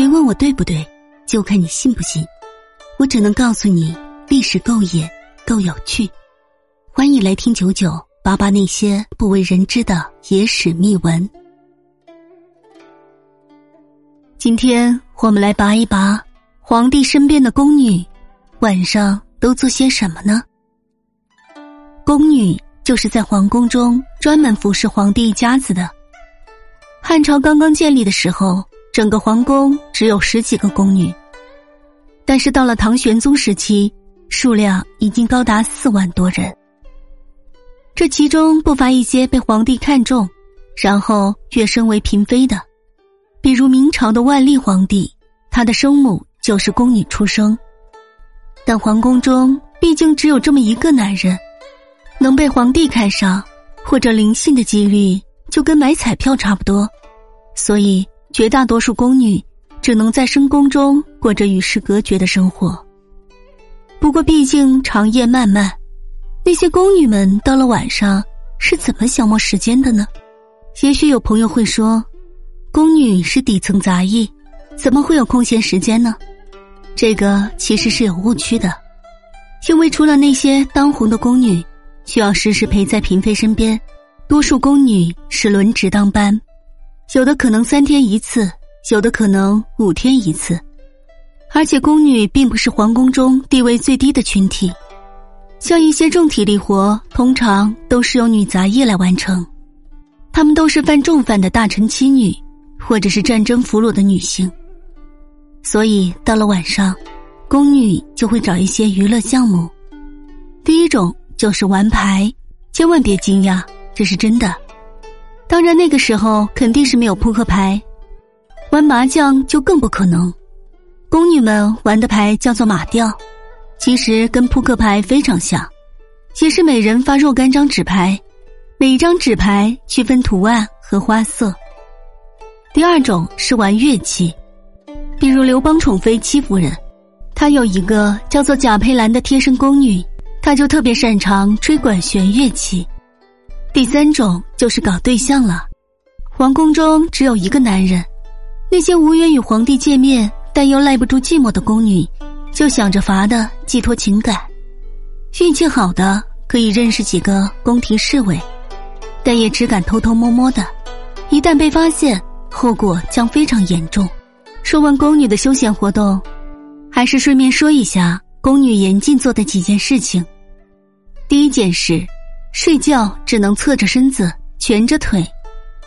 别问我对不对，就看你信不信。我只能告诉你，历史够野，够有趣。欢迎来听九九扒扒那些不为人知的野史秘闻。今天我们来扒一扒皇帝身边的宫女晚上都做些什么呢？宫女就是在皇宫中专门服侍皇帝一家子的。汉朝刚刚建立的时候。整个皇宫只有十几个宫女，但是到了唐玄宗时期，数量已经高达四万多人。这其中不乏一些被皇帝看中，然后跃升为嫔妃的，比如明朝的万历皇帝，他的生母就是宫女出生。但皇宫中毕竟只有这么一个男人，能被皇帝看上或者临幸的几率就跟买彩票差不多，所以。绝大多数宫女只能在深宫中过着与世隔绝的生活。不过，毕竟长夜漫漫，那些宫女们到了晚上是怎么消磨时间的呢？也许有朋友会说，宫女是底层杂役，怎么会有空闲时间呢？这个其实是有误区的，因为除了那些当红的宫女需要时时陪在嫔妃身边，多数宫女是轮值当班。有的可能三天一次，有的可能五天一次，而且宫女并不是皇宫中地位最低的群体，像一些重体力活，通常都是由女杂役来完成。她们都是犯重犯的大臣妻女，或者是战争俘虏的女性。所以到了晚上，宫女就会找一些娱乐项目。第一种就是玩牌，千万别惊讶，这是真的。当然，那个时候肯定是没有扑克牌，玩麻将就更不可能。宫女们玩的牌叫做马吊，其实跟扑克牌非常像，也是每人发若干张纸牌，每一张纸牌区分图案和花色。第二种是玩乐器，比如刘邦宠妃戚夫人，她有一个叫做贾佩兰的贴身宫女，她就特别擅长吹管弦乐器。第三种就是搞对象了，皇宫中只有一个男人，那些无缘与皇帝见面但又耐不住寂寞的宫女，就想着法的寄托情感，运气好的可以认识几个宫廷侍卫，但也只敢偷偷摸摸的，一旦被发现，后果将非常严重。说完宫女的休闲活动，还是顺便说一下宫女严禁做的几件事情。第一件事。睡觉只能侧着身子，蜷着腿，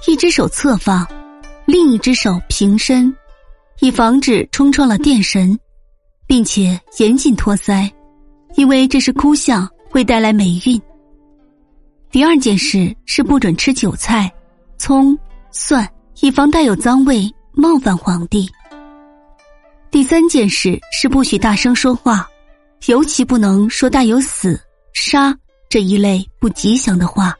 一只手侧放，另一只手平伸，以防止冲撞了电神，并且严禁托腮，因为这是哭相，会带来霉运。第二件事是不准吃韭菜、葱、蒜，以防带有脏味冒犯皇帝。第三件事是不许大声说话，尤其不能说带有死、杀。这一类不吉祥的话。